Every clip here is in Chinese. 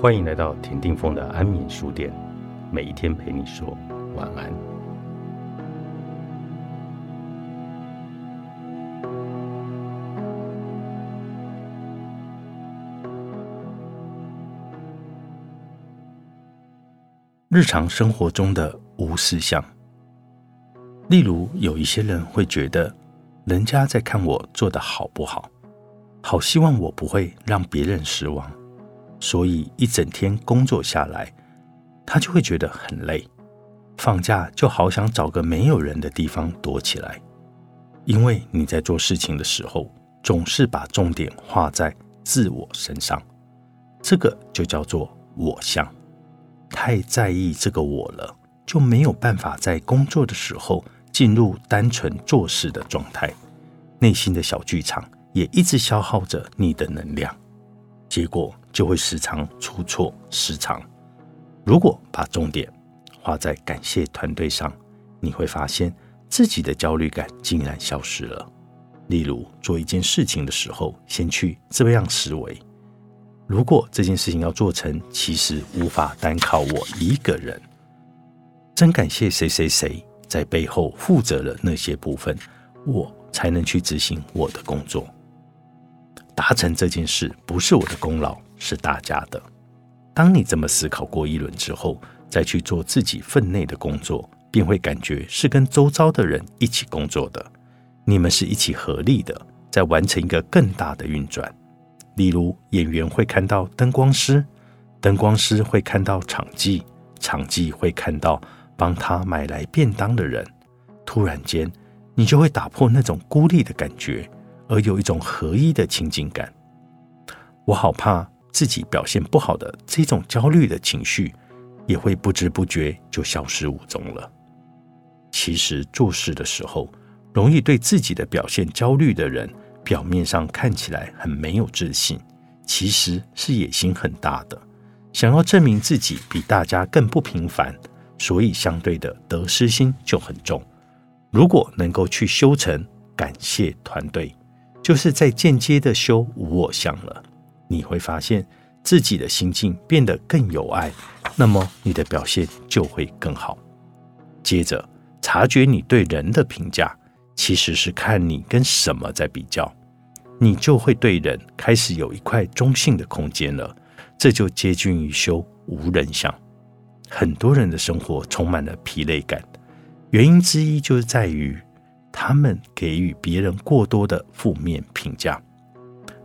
欢迎来到田定峰的安眠书店，每一天陪你说晚安。日常生活中的无事项，例如有一些人会觉得，人家在看我做的好不好，好希望我不会让别人失望。所以一整天工作下来，他就会觉得很累。放假就好想找个没有人的地方躲起来，因为你在做事情的时候总是把重点画在自我身上，这个就叫做我相。太在意这个我了，就没有办法在工作的时候进入单纯做事的状态，内心的小剧场也一直消耗着你的能量。结果就会时常出错失常。如果把重点花在感谢团队上，你会发现自己的焦虑感竟然消失了。例如做一件事情的时候，先去这样思维：如果这件事情要做成，其实无法单靠我一个人。真感谢谁谁谁在背后负责了那些部分，我才能去执行我的工作。达成这件事不是我的功劳，是大家的。当你这么思考过一轮之后，再去做自己分内的工作，便会感觉是跟周遭的人一起工作的。你们是一起合力的，在完成一个更大的运转。例如，演员会看到灯光师，灯光师会看到场记，场记会看到帮他买来便当的人。突然间，你就会打破那种孤立的感觉。而有一种合一的情景感，我好怕自己表现不好的这种焦虑的情绪，也会不知不觉就消失无踪了。其实做事的时候，容易对自己的表现焦虑的人，表面上看起来很没有自信，其实是野心很大的，想要证明自己比大家更不平凡，所以相对的得失心就很重。如果能够去修成感谢团队。就是在间接的修无我相了，你会发现自己的心境变得更有爱，那么你的表现就会更好。接着察觉你对人的评价，其实是看你跟什么在比较，你就会对人开始有一块中性的空间了，这就接近于修无人相。很多人的生活充满了疲累感，原因之一就是在于。他们给予别人过多的负面评价，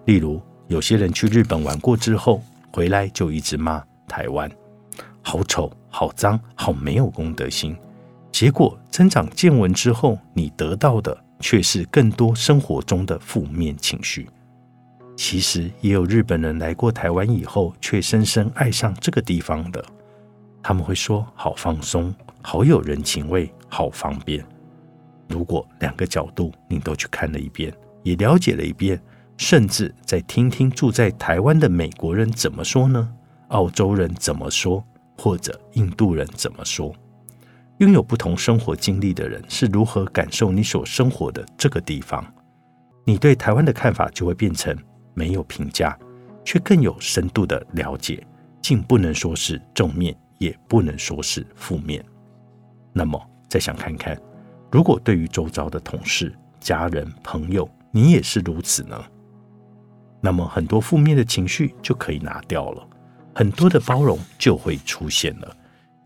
例如有些人去日本玩过之后回来就一直骂台湾，好丑、好脏、好没有公德心。结果增长见闻之后，你得到的却是更多生活中的负面情绪。其实也有日本人来过台湾以后，却深深爱上这个地方的。他们会说：好放松，好有人情味，好方便。如果两个角度你都去看了一遍，也了解了一遍，甚至再听听住在台湾的美国人怎么说呢？澳洲人怎么说？或者印度人怎么说？拥有不同生活经历的人是如何感受你所生活的这个地方？你对台湾的看法就会变成没有评价，却更有深度的了解，竟不能说是正面，也不能说是负面。那么再想看看。如果对于周遭的同事、家人、朋友，你也是如此呢？那么很多负面的情绪就可以拿掉了，很多的包容就会出现了。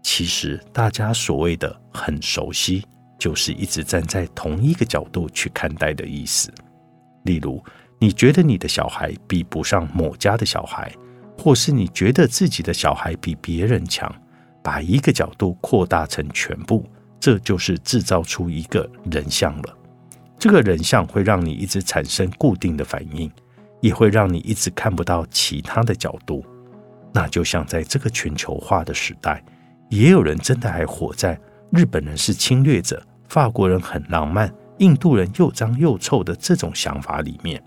其实大家所谓的很熟悉，就是一直站在同一个角度去看待的意思。例如，你觉得你的小孩比不上某家的小孩，或是你觉得自己的小孩比别人强，把一个角度扩大成全部。这就是制造出一个人像了。这个人像会让你一直产生固定的反应，也会让你一直看不到其他的角度。那就像在这个全球化的时代，也有人真的还活在日本人是侵略者、法国人很浪漫、印度人又脏又臭的这种想法里面。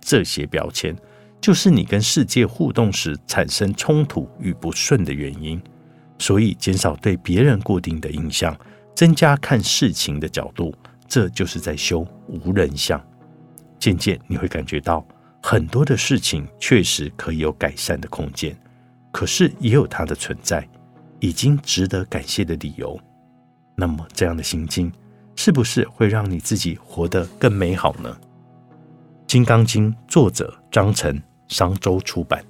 这些标签就是你跟世界互动时产生冲突与不顺的原因。所以，减少对别人固定的印象。增加看事情的角度，这就是在修无人相。渐渐你会感觉到很多的事情确实可以有改善的空间。可是也有它的存在，已经值得感谢的理由。那么，这样的心境是不是会让你自己活得更美好呢？《金刚经》作者张晨，商周出版。